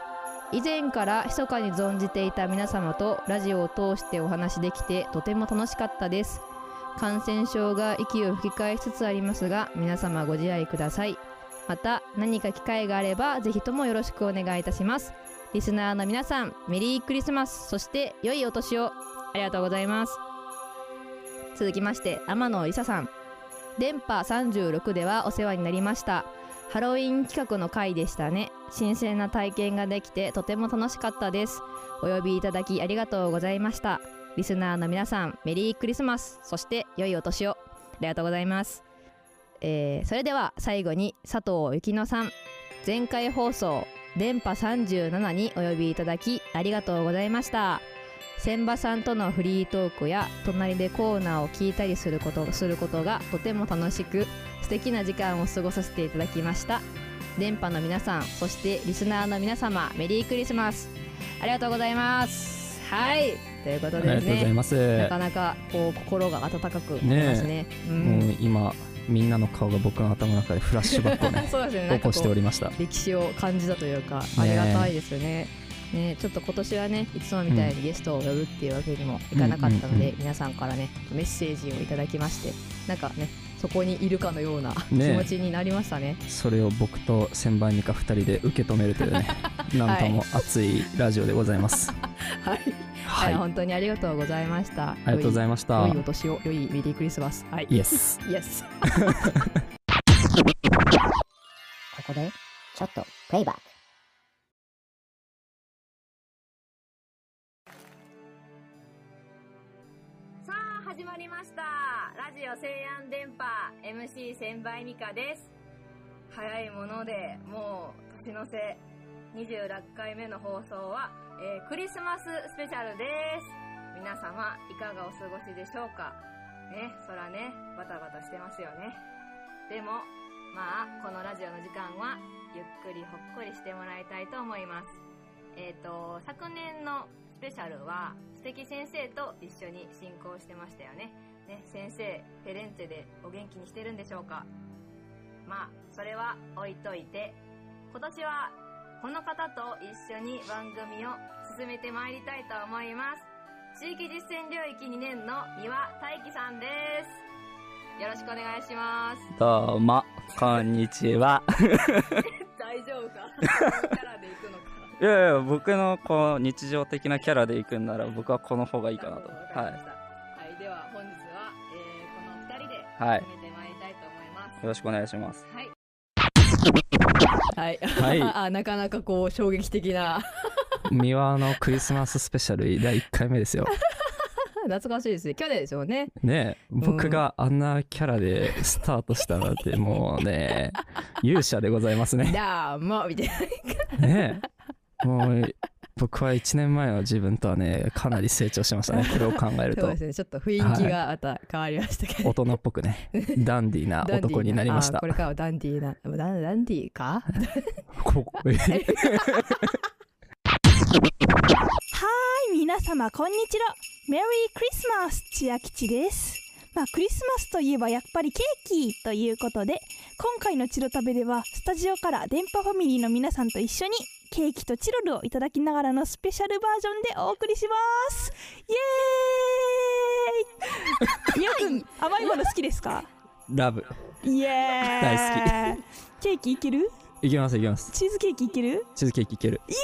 以前から密かに存じていた皆様とラジオを通してお話できてとても楽しかったです。感染症が息を吹き返しつつありますが皆様ご自愛ください。また何か機会があればぜひともよろしくお願いいたします。リスナーの皆さんメリークリスマス。そして良いお年を。ありがとうございます。続きまして天野伊佐さん。電波36ではお世話になりました。ハロウィン企画の回でしたね。新鮮な体験ができてとても楽しかったです。お呼びいただきありがとうございました。リスナーの皆さんメリークリスマス。そして良いお年を。ありがとうございます。えーそれでは最後に佐藤幸乃さん。前回放送電波37にお呼びいただきありがとうございました。千葉さんとのフリートークや隣でコーナーを聞いたりすることすることがとても楽しく素敵な時間を過ごさせていただきました。電波の皆さんそしてリスナーの皆様メリークリスマス。ありがとうございます。はい。ということでねありがとうございます。なかなかこう心が温かくなりますね。うん今みんなの顔が僕の頭の中でフラッシュバックをね ね。起こしておりました。歴史を感じたというかありがたいですよねねちょっと今年はねいつもみたいにゲストを呼ぶっていうわけにもいかなかったので、皆さんからねメッセージをいただきましてなんかねそこにいるかのような気ね持ちになりましたね。それを僕と千倍美香2人で受け止めるというね なんとも熱いラジオでございます、はい、はい、本当にありがとうございました。ありがとうございました。良いお年を良いメリークリスマス。はい。イエスイエスここでちょっとプレイバックオ西安電波 MC 千倍美香です。早いものでもう年の瀬26回目の放送は、えークリスマススペシャルです。皆様いかがお過ごしでしょうか？ねそらねバタバタしてますよね。でもまあこのラジオの時間はゆっくりほっこりしてもらいたいと思います。えっ、と昨年のスペシャルは素敵先生と一緒に進行してましたよね。ね先生フェレンツェでお元気にしてるんでしょうか？まあそれは置いといて今年はこの方と一緒に番組を進めてまいりたいと思います。地域実践領域2年の三輪大樹さんです。よろしくお願いします。どうも、こんにちは。大丈夫か？キャラで行くのか？いやいや、僕のこう日常的なキャラで行くんなら僕はこの方がいいかなと。ははいはい。進めてまいりたいと思います。い。よろしくお願いします。はい。はい、はい。あなかなかこう衝撃的な。三輪のクリスマススペシャル第1回目ですよ。懐かしいですね。去年ですよね。ねえ、僕があんなキャラでスタートしたなんてもうね、勇者でございますね。だーもみたいなねえ、もう僕は1年前の自分とはね、かなり成長しましたね。これを考えるとそうで。すねちょっど雰囲気がまた変わりましたけど、大人っぽくね、ダンディーな ダンディー男になりましたこ。れからはダンディーなダンダンディーか？い、皆様、こんにちは。メリークリスマス、千秋吉です。まあ、クリスマスといえばやっぱりケーキということで、今回のチロ食べでは、スタジオから電波ファミリーの皆さんと一緒に、ケーキとチロルをいただきながらのスペシャルバージョンでお送りします。イエーイみやくん、甘いもの好きですか？ラブ。イエーイ大好き。ケーキいける？いきますいきます。チーズケーキいける？チーズケーキいける。イエー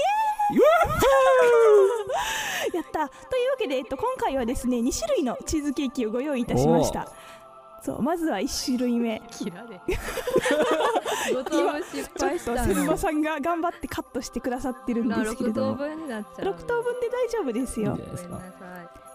イやったというわけで、えっと、今回はですね2種類のチーズケーキをご用意いたしましたそうまずは1種類目。キラで今5等分失敗したちょっと千葉のさんが頑張ってカットしてくださってるんですけれ6等ども分になっちゃう6等分で大丈夫ですよ。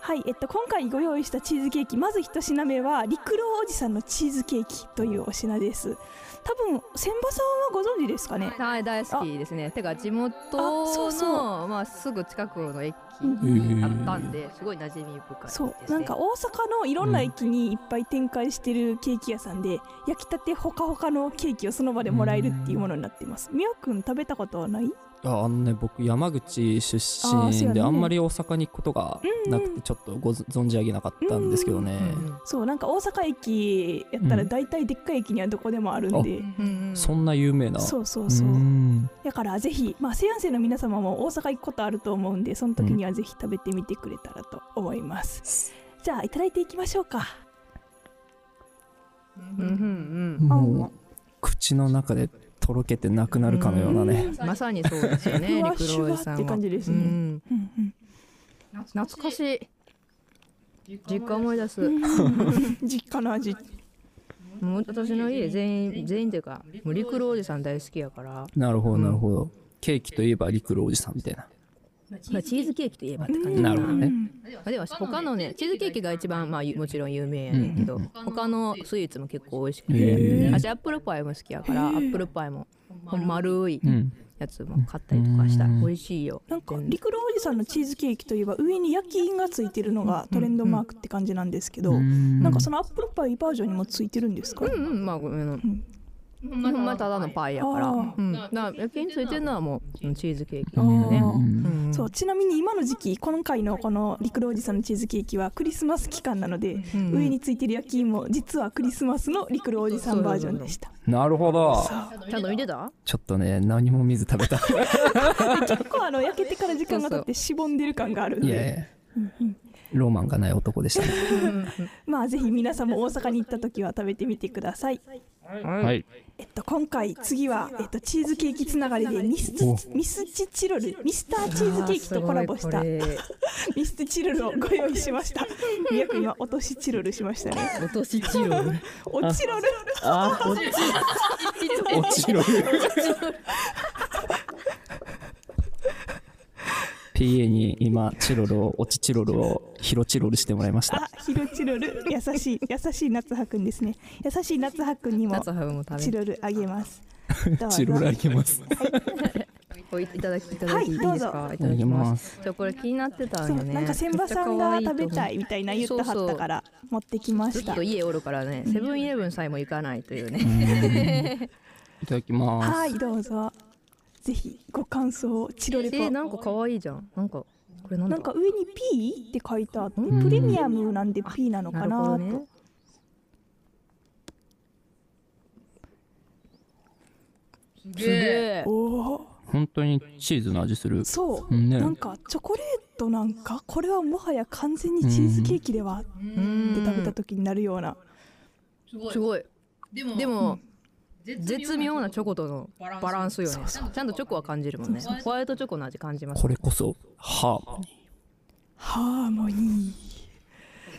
はい、えっと、今回ご用意したチーズケーキまず一品目は陸路おじさんのチーズケーキというお品です多分千葉さんはご存知ですかね？はい大好きですね。てか地元のあそうそう。まあ、すぐ近くの駅うんあったんですごい馴染み深いです、ね、そうなんか大阪のいろんな駅にいっぱい展開してるケーキ屋さんで、焼きたてほかほかのケーキをその場でもらえるっていうものになっています。みやくん食べたことはない？ああのね僕山口出身であんまり大阪に行くことがなくてちょっとご存存じ上げなかったんですけどね、そうなんか大阪駅やったら大体でっかい駅にはどこで。もあるんで、そんな有名な。そうそうそう。だからぜひまあ西安生の皆様も大阪行くことあると思うんでその時にはぜひ食べてみてくれたらと思います、じゃあいただいていきましょうか。うん。もう口の中でとろけてなくなるかのようなね、まさにそうですよね 陸路おじさんって感じですね。うん。懐かしい。実家思い出す。実家の味。もう私の家全員全員っていうかもう陸路おじさん大好きやから。なるほどなるほど、ケーキといえば陸路おじさんみたいなまあ、チーズケーキ。といえばって感じな。るほどね。まあ、でも他のねチーズケーキが一番、まあ、ゆもちろん有名やねんけど、他のスイーツも結構美味しくへてー私アップルパイも好きやからアップルパイもほんま丸いうん。やつも買ったりとかした、美味しいよなんか陸路おじさんのチーズケーキといえば上に焼き印がついてるのがトレンドマークって感じなんですけど、なんかそのアップルパイバージョンにもついてるんですか、うんうん。まあごほんまただのパイ。やから、うん、だから焼きについてるのはもううんチーズケーキだあよね、ーそうちなみに今の時期今回のこの陸路おじさんのチーズケーキはクリスマス期間なので、ん。上についてる焼き印も実はクリスマスの陸路おじさんバージョンでした。なるほど。ちゃんと見てた？ちょっとね何も見ず食べた。結構あの焼けてから時間が経ってしぼんでる感があるんで。いやいや。ロマンがない男でしたね。まあぜひ皆さんも大阪に行った時は食べてみてくださいはい。えっと、今回次は、えっと、チーズケーキつながりでミスお。ミスチチロルミスターチーズケーキとコラボしたミスチチロルをご用意しました。みやくん今落としチロルしましたね。落としチロル。おチロルあ落ち落ちろ PA に今チロルを落ちチロルをヒロチロルしてもらいました。あヒロチロル。優しい優しい夏葉くんですね。優しい夏葉くんにも夏葉も食べチロルあげます。チロルあげます。おい。いただきいただき、はいい、いですかどうぞいただきいただきまます。じゃこれ気になってたんよねなんか千葉さんが食べたいみたいな言ってはったから持ってきました。ずっと家おるからねセブンイレブンさえも行かないというね。いただきます。はいどうぞぜひご感想をチロレポえなんか可愛いじゃん。なんかこれなんだ？なんか上に P って書いてあってうん。プレミアムなんで P なのかななるほどとね。すげえ。おお本当にチーズの味する。そう、ね。なんかチョコレートなんかこれはもはや完全にチーズケーキではって食べた時になるような。すごい。でも絶妙なチョコとのバランス。よね。ちゃんとチョコは感じるもんね。ホワイトチョコの味感じます。これこそハーモニハーモニー。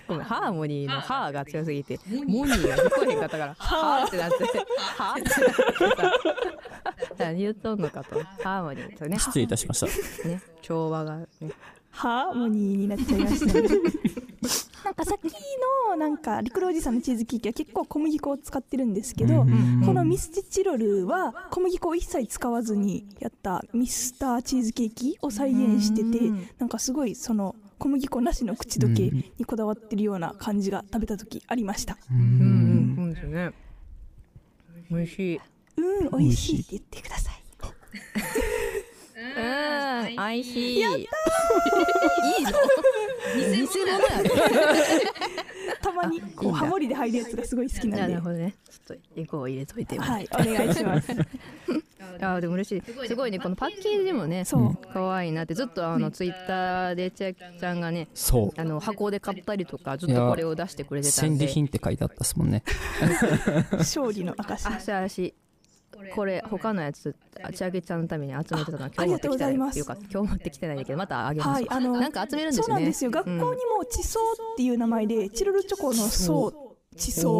ごめんハーモニーのハーが強すぎて。モニー。が聞こえへんかったから ハー。ってなってハーってなってさ。何言っとんのかと。ハーモニーとね。失礼いたしました。ね調和がね。ハーモニーになっちゃいましたね なんかさっきのなんかリクロおじさんのチーズケーキは結構小麦粉を使ってるんですけど、うんこのミスチチロルは小麦粉を一切使わずにやったミスターチーズケーキを再現してて、なんかすごいその小麦粉なしの口どけにこだわってるような感じが食べた時ありました。うんうんそうですね美味しい。うん美味しいって言ってください うん美味しい。やったー。いいの 偽物やね。たまにこうハモリで入るやつがすごい好きなんで。なるほどね。ちょっとエコー入れといてはいお願いします。あーでも嬉しい。すごいねこのパッケージもね。そう。可愛いなって。ずっとあのツイッターで千秋ちゃんがねそう。あの箱で買ったりとかずっとこれを出してくれてたんで。戦利品って書いてあったっすもんね。勝利の証。あしゃしこれ他のやつあ千秋ちゃんのために集めてたの今日持ってきたよかった今日持ってきてないんだけどまたあげます。わ、はい。あのなんか集めるんですよね。そうなんですよ。学校にも地層っていう名前でチロルチョコの層地層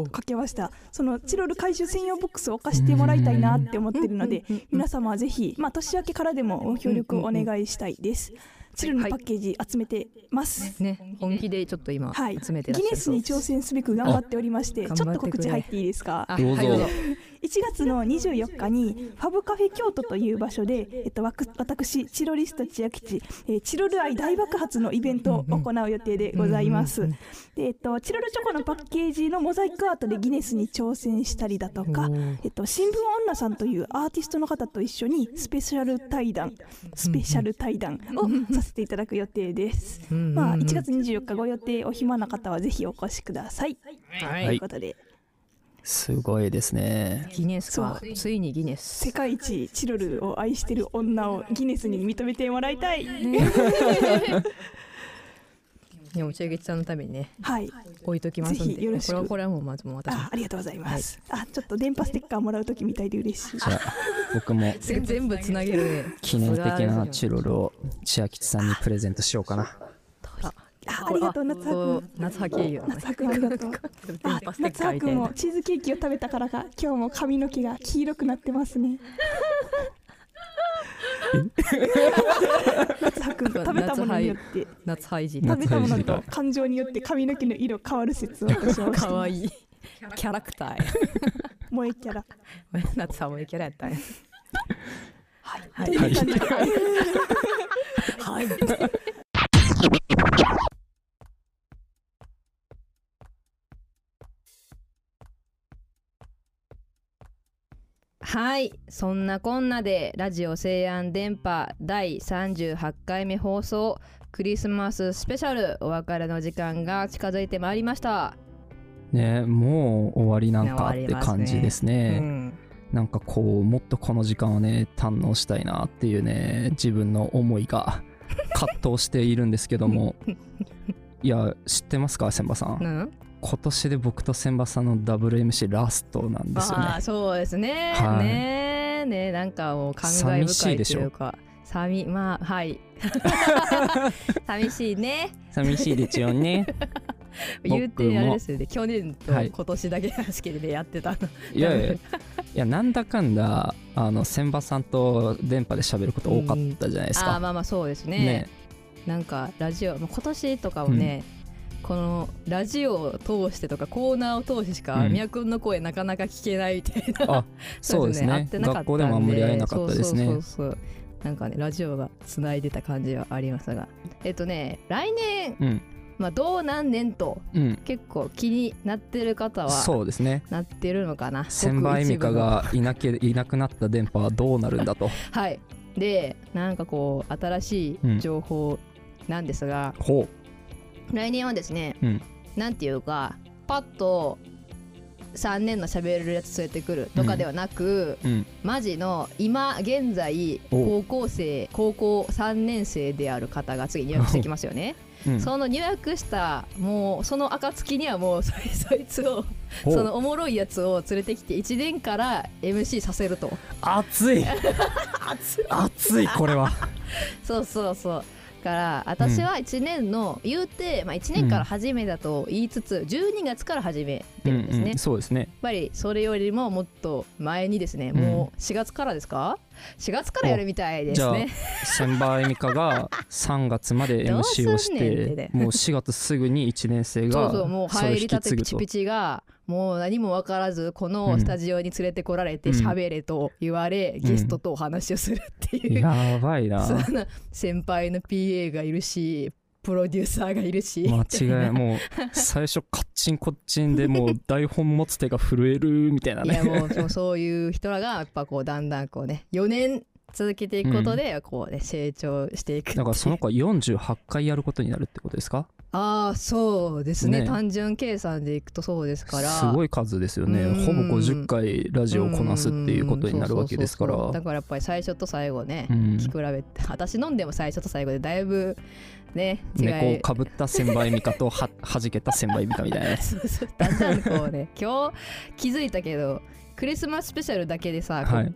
をかけました。そのチロル回収専用ボックスを置かしてもらいたいなって思ってるので皆様ぜひまあ年明けからでもご協力お願いしたいです。チロルのパッケージ集めてます。ね。本気でちょっと今はい。集めてらっしゃるギネスに挑戦すべく頑張っておりましてあちょっと告知入っていいですか？どうぞ 1月の24日にファブカフェ京都という場所で、えっと、わく私チロリスト千秋吉、えーチロル愛大爆発のイベントを行う予定でございます、でえっと、チロルチョコのパッケージのモザイクアートでギネスに挑戦したりだとか、えっと、新聞女さんというアーティストの方と一緒にスペシャル対談スペシャル対談をさせていただく予定です、まあ、1月24日ご予定お暇な方はぜひお越しください、はい。ということですごいですね。ギネスか。ついにギネス。世界一チロルを愛してる女をギネスに認めてもらいたい、でも千秋ちゃんのためにねはい。置いときますんぜひでよろしく。これはこれはもうまずもう私。あありがとうございます、あちょっと電波ステッカーもらうときみたいで嬉しい。じゃあ僕も 全部つなげるね。記念的なチロルを千秋さんにプレゼントしようかなあありがとう夏葉くん。夏葉経由夏葉くんありがとう。あ夏葉くんもチーズケーキを食べたからか今日も髪の毛が黄色くなってますね。夏葉くん食べたものによって夏葉いじ食べたものと感情によって髪の毛の色変わる説を私はかわいい。キャラクターや。萌えキャラ。夏葉萌えキャラやったんや。はい。という感じで。はいはい。そんなこんなでラジオ西安電波第38回目放送クリスマススペシャルお別れの時間が近づいてまいりました。ねもう終わりなんかって感じですね。うんなんかこうもっとこの時間をね堪能したいなっていうね自分の思いが 葛藤しているんですけども。いや知ってますか千葉さん、うん？今年で僕と千葉さんの WMC ラストなんですよね。ああそうですね、はい。ねえねえなんかもう感慨深いといでしょ。いうか寂まあはい。寂しいね。寂しいですよね。言うてあれですよね。去年とはい今年だけなんですけどねやってたの。いやいや。いやなんだかんだあの千葉さんと電波で喋ること多かったじゃないですか、ああまあまあそうですね。ね。なんかラジオまあ今年とかもね、このラジオを通してとかコーナーを通してしか、うん。みやくんの声なかなか聞けないみたいなあ そうですね。会ってなかったん学校でもあんまり会えなかったですね。そうそう。そうなんかねラジオがつないでた感じはありましたが。えっとね来年、うん。まあどう何年と、うん。結構気になってる方はそうですね。なってるのかな。千葉恵美香がいなけ いなくなった電波はどうなるんだと。はい。でなんかこう新しい情報なんですが、ほ来年はですね、ううん。なんていうかパッと3年の喋れるやつ連れてくるとかではなく、うん。マジの今現在高お校生高校3年生である方が次入学してきますよね、うん。その入学したもうその暁にはもう そいつをそのおもろいやつを連れてきて1年から MC させると。熱い。熱いこれは。そうそうそうから私は1年の、言うて、まあ、1年から始めだと言いつつ、12月から始めてるんですね、うんうんそうですね。やっぱりそれよりももっと前にですね、うん。もう4月からですか？4月からやるみたいでじゃあすね千葉恵美香が 3月まで MC をしってもう4月すぐに1年生が そうそうもう入りたてピチピチがもう何も分からずこのスタジオに連れてこられてうん。喋れと言われ、ん。ゲストとお話をするっていう、やばいな。そ先輩の PA がいるしプロデューサーがいるし。間違いもう 最初カッチンコッチンでもう台本持つ手が震えるみたいないねやもうそうそういう人らがやっぱこうだんだんこうね4年続けていくことでこうね、成長していくだからその子は48回やることになるってことですか？ああそうですね。ね。単純計算でいくとそうですから。すごい数ですよね。うん。ほぼ50回ラジオをこなすっていうことになるわけですから。だからやっぱり最初と最後ね、うん。聞き比べて私飲んでも最初と最後でだいぶね猫をかぶった千倍美香とは はじけた千倍美香みたいなね。そうそうだんだんこうね 今日気づいたけどクリスマススペシャルだけでさ、はい。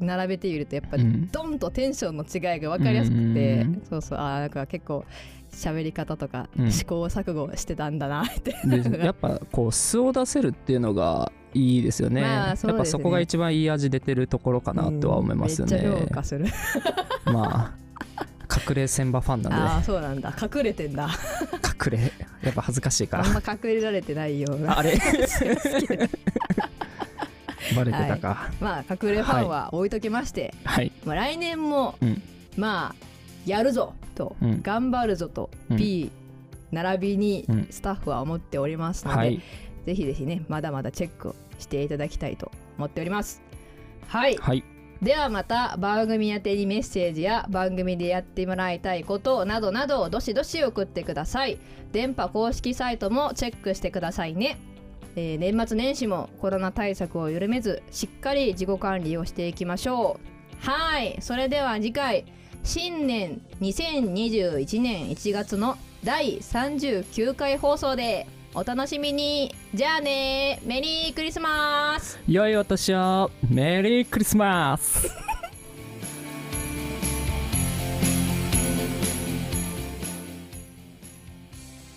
並べてみるとやっぱうん。ドンとテンションの違いが分かりやすくて、うん。そうそう。あーなんか結構喋り方とかうん。試行錯誤してたんだな って、でやっぱこう素を出せるっていうのがいいですよね,、まあね。やっぱそこが一番いい味出てるところかなとは思いますよね、めっちゃ評価する。まあ隠れ千葉ファンなんで。ああそうなんだ。隠れてんだ。隠れ。やっぱ恥ずかしいから。あんま隠れられてないような。あれ？バレてたか。はい。まあ隠れファンは置いときまして、はい。まあ、来年も、うん。まあやるぞと、うん。頑張るぞと、うん。P 並びにうん。スタッフは思っておりますので、はい。ぜひぜひねまだまだチェックをしていただきたいと思っております。はい、はい。ではまた番組宛てにメッセージや番組でやってもらいたいことなどなどどしどし送ってください。電波公式サイトもチェックしてくださいね、えー年末年始もコロナ対策を緩めずしっかり自己管理をしていきましょう。はい。それでは次回新年2021年1月の第39回放送で。お楽しみに。じゃあね。メリークリスマス。良いお年を。メリークリスマス。